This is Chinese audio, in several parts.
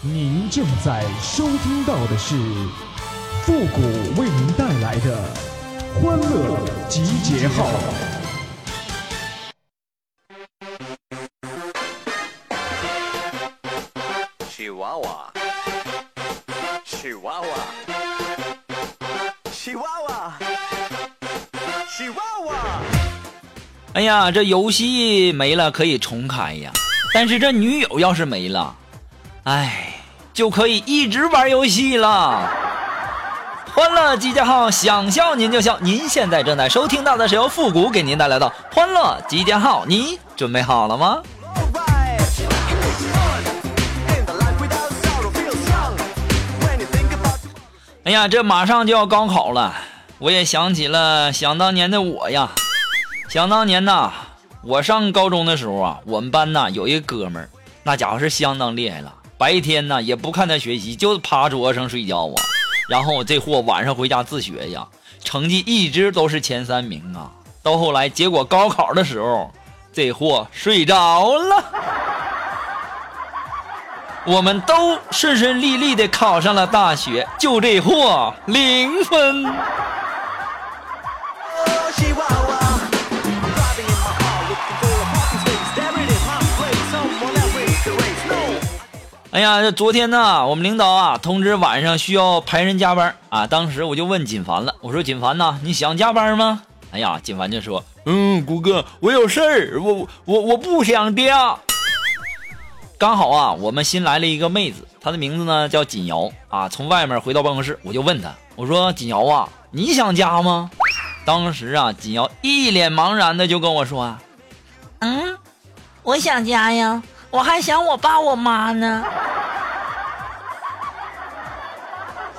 您正在收听到的是复古为您带来的欢乐集结号。喜娃娃，喜娃娃，喜娃娃，喜娃娃。哎呀，这游戏没了可以重开呀，但是这女友要是没了，哎，就可以一直玩游戏了。欢乐集结号，想笑您就笑。您现在正在收听到的是由复古给您带来的欢乐集结号，你准备好了吗？哎呀，这马上就要高考了，我也想起了想当年的我呀。想当年呐，我上高中的时候啊，我们班呐有一个哥们儿，那家伙是相当厉害了。白天呢也不看他学习，就趴桌上睡觉啊。然后这货晚上回家自学呀，成绩一直都是前三名啊。到后来结果高考的时候，这货睡着了。我们都顺顺利利的考上了大学，就这货零分。哎呀，这昨天呢，我们领导啊通知晚上需要排人加班啊，当时我就问锦凡了，我说锦凡呐，你想加班吗？哎呀，锦凡就说，嗯，谷哥，我有事儿，我我我不想加。刚好啊，我们新来了一个妹子，她的名字呢叫锦瑶啊。从外面回到办公室，我就问她，我说锦瑶啊，你想加吗？当时啊，锦瑶一脸茫然的就跟我说，嗯，我想加呀，我还想我爸我妈呢。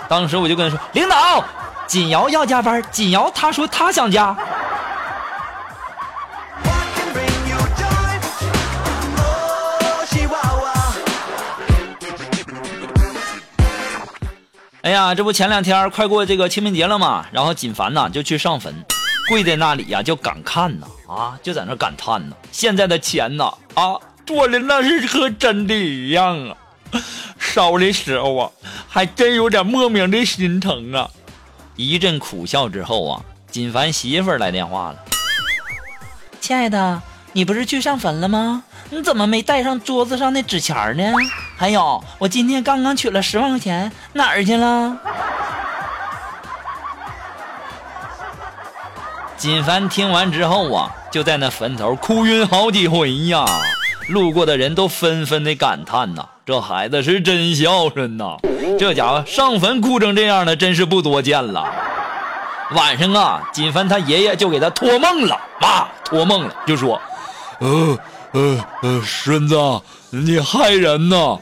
当时我就跟他说：“领导，锦瑶要加班，锦瑶她说她想加。哎呀，这不前两天快过这个清明节了嘛，然后锦凡呐就去上坟，跪在那里呀就感叹呐啊，就在那感叹呐，现在的钱呐啊做的那是和真的一样啊，烧的时候啊还真有点莫名的心疼啊。一阵苦笑之后啊，锦凡媳妇儿来电话了。亲爱的，你不是去上坟了吗？你怎么没带上桌子上的纸钱儿呢？还有，我今天刚刚取了十万块钱，哪儿去了？锦凡听完之后啊，就在那坟头哭晕好几回呀。路过的人都纷纷的感叹呐：“这孩子是真孝顺呐！这家伙上坟哭成这样的，真是不多见了。”晚上啊，锦凡他爷爷就给他托梦了啊，托梦了，就说：“呃呃呃，孙子，你害人呐！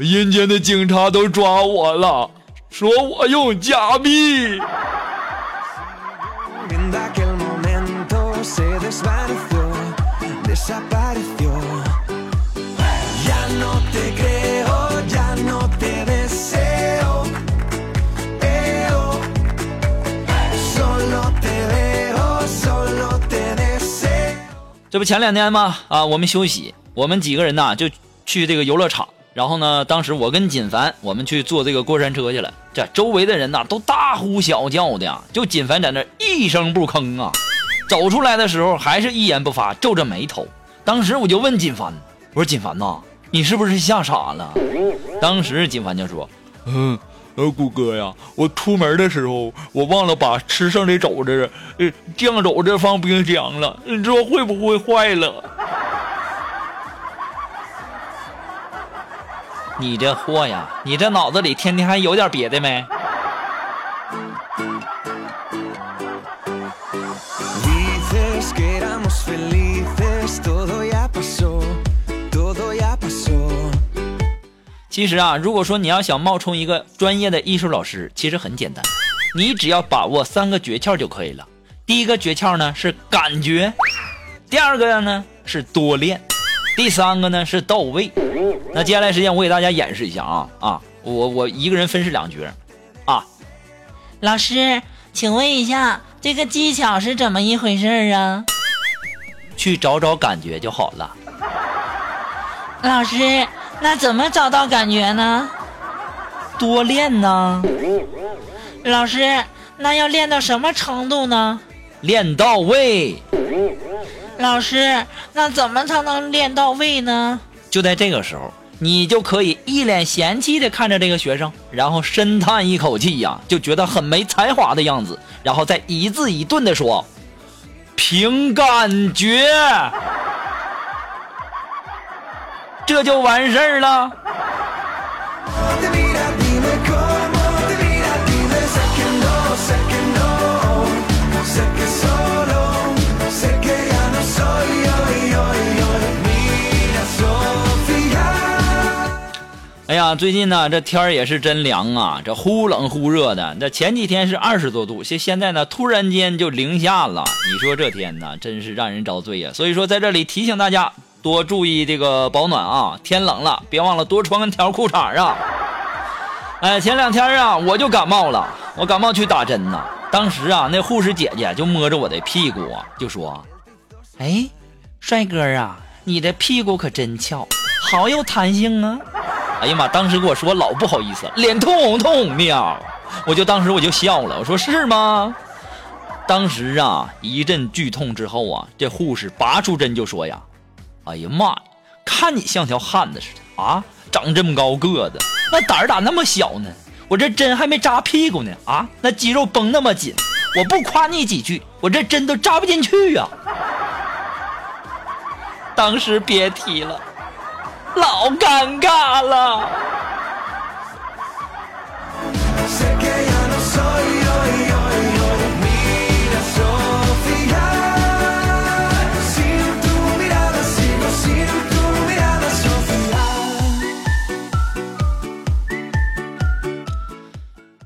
阴间的警察都抓我了，说我用假币。”这不前两天吗？啊，我们休息，我们几个人呐就去这个游乐场。然后呢，当时我跟锦凡，我们去坐这个过山车去了。这周围的人呐都大呼小叫的，就锦凡在那一声不吭啊。走出来的时候还是一言不发，皱着眉头。当时我就问锦凡，我说锦凡呐，你是不是吓傻了？当时锦凡就说，嗯。呃，谷歌呀，我出门的时候我忘了把吃剩的肘子，呃，酱肘子放冰箱了，你说会不会坏了？你这货呀，你这脑子里天天还有点别的没？其实啊，如果说你要想冒充一个专业的艺术老师，其实很简单，你只要把握三个诀窍就可以了。第一个诀窍呢是感觉，第二个呢是多练，第三个呢是到位。那接下来时间我给大家演示一下啊啊，我我一个人分饰两角啊。老师，请问一下，这个技巧是怎么一回事儿啊？去找找感觉就好了。老师，那怎么找到感觉呢？多练呢。老师，那要练到什么程度呢？练到位。老师，那怎么才能练到位呢？就在这个时候，你就可以一脸嫌弃的看着这个学生，然后深叹一口气呀，就觉得很没才华的样子，然后再一字一顿的说：“凭感觉。”这就完事儿了。哎呀最近呢这天儿也是真凉啊这忽冷忽热的那前几天是二十多度现现在呢突然间就零下了。你说这天呐真是让人遭罪呀。所以说在这里提醒大家多注意这个保暖啊，天冷了，别忘了多穿个条裤衩啊。哎，前两天啊，我就感冒了，我感冒去打针呢。当时啊，那护士姐姐就摸着我的屁股啊，就说哎，帅哥啊，你的屁股可真翘，好有弹性啊！哎呀妈！当时给我说老不好意思了，脸通红通红的呀，我就当时我就笑了，我说是吗？当时啊，一阵剧痛之后啊，这护士拔出针就说呀：“哎呀妈呀，看你像条汉子似的啊，长这么高个子，那胆儿咋那么小呢？我这针还没扎屁股呢啊，那肌肉绷那么紧，我不夸你几句，我这针都扎不进去呀、当时别提了。老尴尬了。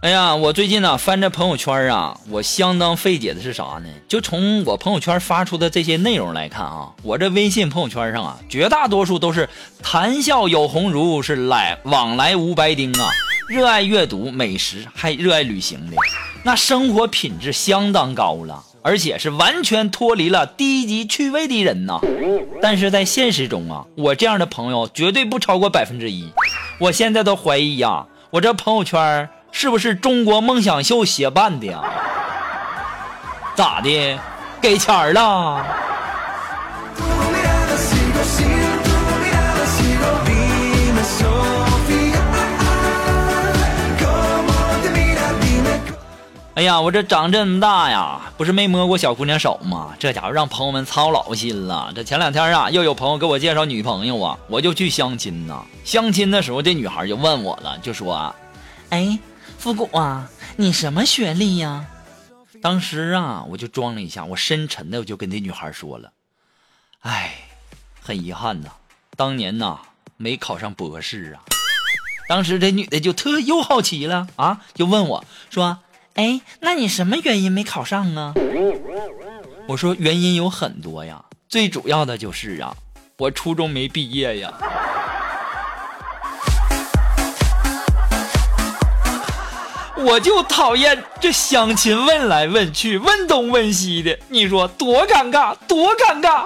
哎呀，我最近呢翻着朋友圈啊，我相当费解的是啥呢？就从我朋友圈发出的这些内容来看啊，我这微信朋友圈上啊，绝大多数都是谈笑有鸿儒，是来往来无白丁啊，热爱阅读、美食，还热爱旅行的，那生活品质相当高了，而且是完全脱离了低级趣味的人呐。但是在现实中啊，我这样的朋友绝对不超过百分之一。我现在都怀疑呀、我这朋友圈是不是中国梦想秀协办的呀？咋的？给钱儿了？哎呀，我这长这么大呀，不是没摸过小姑娘手吗？这家伙让朋友们操老心了。这前两天啊，又有朋友给我介绍女朋友啊，我就去相亲呐。相亲的时候，这女孩就问我了，就说，哎，复古啊，你什么学历呀？当时啊，我就装了一下，我深沉的我就跟这女孩说了，哎，很遗憾呐，当年呐没考上博士啊。当时这女的就特又好奇了啊，就问我说，哎，那你什么原因没考上啊？我说原因有很多呀，最主要的就是啊，我初中没毕业呀。我就讨厌这相亲问来问去，问东问西的，你说多尴尬，多尴尬。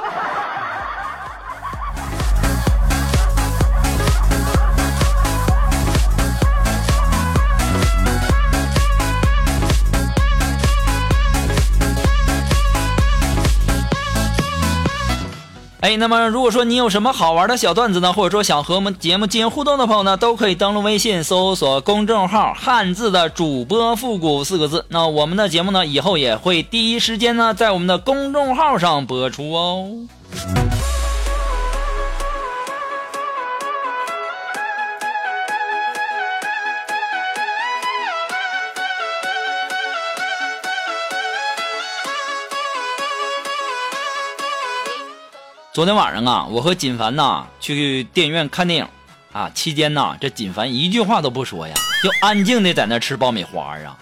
哎，那么如果说你有什么好玩的小段子呢，或者说想和我们节目进行互动的朋友呢，都可以登录微信搜索公众号“汉字的主播复古”四个字。那我们的节目呢，以后也会第一时间呢在我们的公众号上播出哦。昨天晚上啊，我和锦凡呐去电影院看电影，啊，期间呐，这锦凡一句话都不说呀，就安静的在那吃爆米花啊。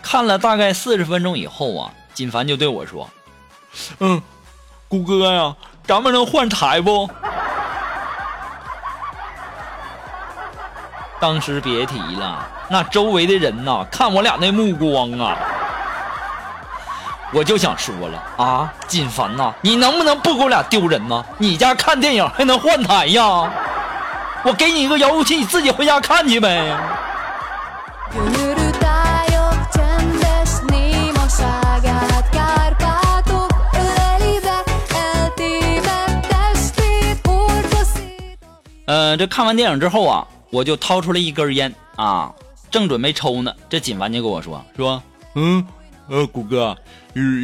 看了大概四十分钟以后啊，锦凡就对我说：“嗯，谷歌呀，咱们能换台不？”当时别提了，那周围的人呐，看我俩那目光啊。我就想说了啊，锦凡呐，你能不能不给我俩丢人呢？你家看电影还能换台呀？我给你一个遥控器，你自己回家看去呗。呃，这看完电影之后啊，我就掏出了一根烟啊，正准备抽呢，这锦凡就跟我说说，嗯，呃，谷哥，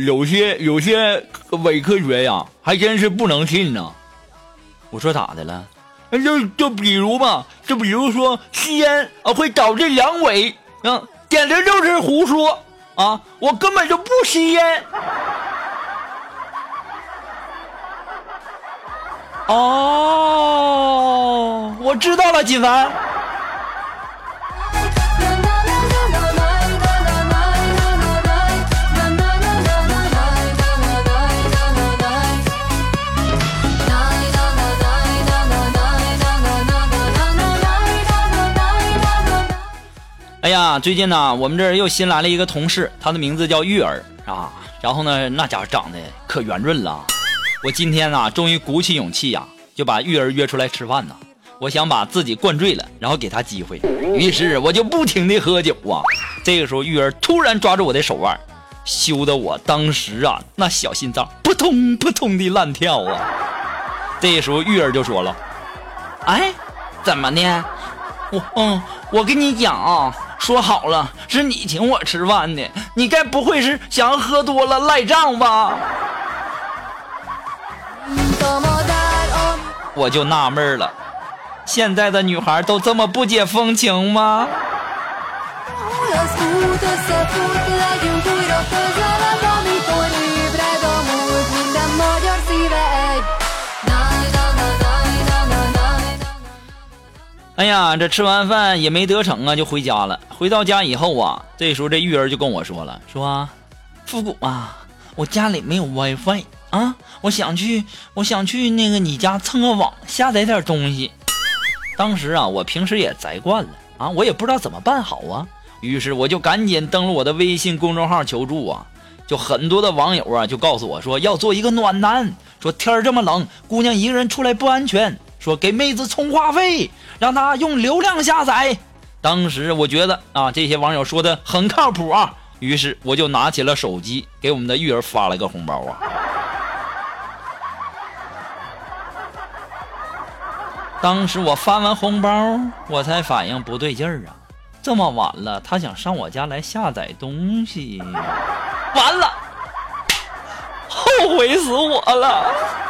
有些有些伪科学呀，还真是不能信呢。我说咋的了？就就比如吧，就比如说吸烟啊会导致阳痿，啊，简直就是胡说啊！我根本就不吸烟。哦，我知道了，锦凡。哎呀，最近呢，我们这儿又新来了一个同事，他的名字叫玉儿啊。然后呢，那家伙长得可圆润了。我今天呢，终于鼓起勇气呀、就把玉儿约出来吃饭呢。我想把自己灌醉了，然后给他机会。于是我就不停地喝酒啊。这个时候，玉儿突然抓住我的手腕，羞得我当时啊，那小心脏扑通扑通的乱跳啊。这个时候，玉儿就说了。哎，怎么的？我嗯，我跟你讲啊，说好了是你请我吃饭的，你该不会是想喝多了赖账吧？我就纳闷了，现在的女孩都这么不解风情吗？哎呀，这吃完饭也没得逞啊，就回家了。回到家以后啊，这时候这玉儿就跟我说了，说：“复古啊，我家里没有 WiFi 啊，我想去，我想去那个你家蹭个网，下载点东西。”当时啊，我平时也宅惯了啊，我也不知道怎么办好啊，于是我就赶紧登录我的微信公众号求助啊。就很多的网友啊，就告诉我说要做一个暖男，说天这么冷，姑娘一个人出来不安全，说给妹子充话费，让她用流量下载。当时我觉得啊，这些网友说的很靠谱啊，于是我就拿起了手机，给我们的玉儿发了个红包啊。当时我发完红包，我才反应不对劲儿啊，这么晚了，他想上我家来下载东西，完了，后悔死我了。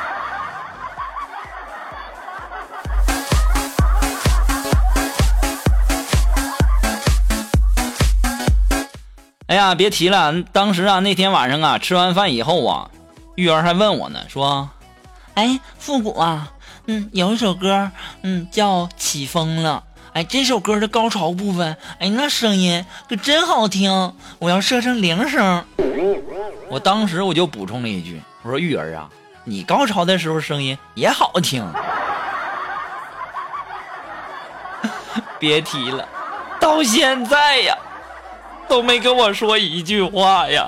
哎呀，别提了，当时啊，那天晚上啊，吃完饭以后啊，玉儿还问我呢，说：“哎，复古啊，嗯，有一首歌，嗯，叫《起风了》。哎，这首歌的高潮部分，哎，那声音可真好听，我要设成铃声。”我当时我就补充了一句，我说：“玉儿啊，你高潮的时候声音也好听。”别提了，到现在呀。都没跟我说一句话呀！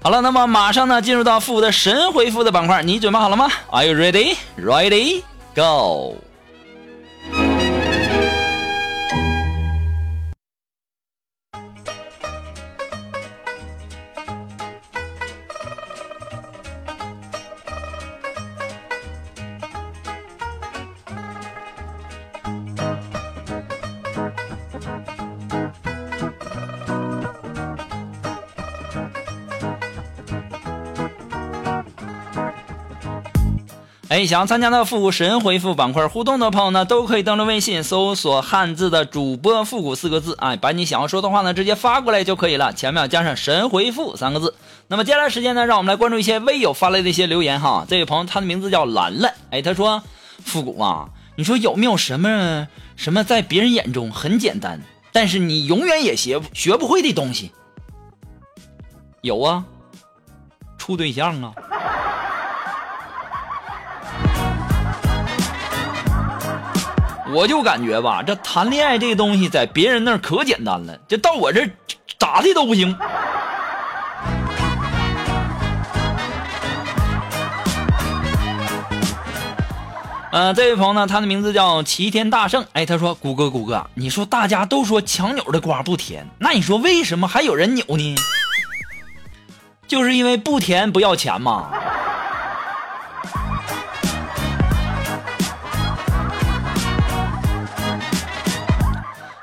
好了，那么马上呢，进入到复古的神回复的板块，你准备好了吗？Are you ready? Ready? Go! 哎，想要参加到复古神回复板块互动的朋友呢，都可以登录微信搜索汉字的主播复古四个字，哎，把你想要说的话呢直接发过来就可以了，前面要加上神回复三个字。那么接下来时间呢，让我们来关注一些微友发来的一些留言哈。这位朋友他的名字叫兰兰，哎，他说复古啊，你说有没有什么什么在别人眼中很简单，但是你永远也学学不会的东西？有啊，处对象啊。我就感觉吧这谈恋爱这东西在别人那可简单了这到我这咋的都不行。嗯这位朋友呢他的名字叫齐天大圣。哎他说谷哥谷哥你说大家都说强扭的瓜不甜那你说为什么还有人扭呢？就是因为不甜不要钱嘛。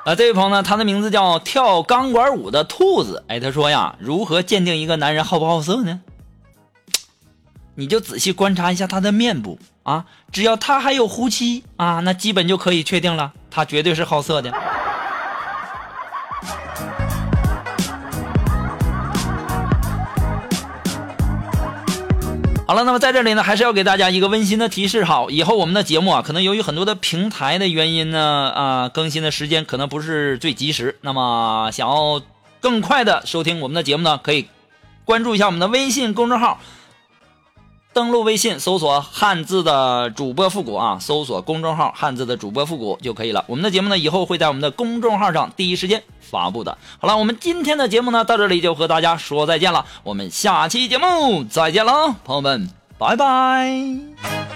啊，这位朋友呢，他的名字叫跳钢管舞的兔子。哎，他说呀，如何鉴定一个男人好不好色呢？你就仔细观察一下他的面部啊，只要他还有胡妻啊，那基本就可以确定了，他绝对是好色的。好了，那么在这里呢，还是要给大家一个温馨的提示好，以后我们的节目啊，可能由于很多的平台的原因呢，啊，更新的时间可能不是最及时。那么想要更快的收听我们的节目呢，可以关注一下我们的微信公众号。登录微信，搜索汉字的主播复古啊，搜索公众号汉字的主播复古就可以了。我们的节目呢，以后会在我们的公众号上第一时间发布的。好了，我们今天的节目呢，到这里就和大家说再见了。我们下期节目再见了，朋友们，拜拜。